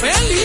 Well,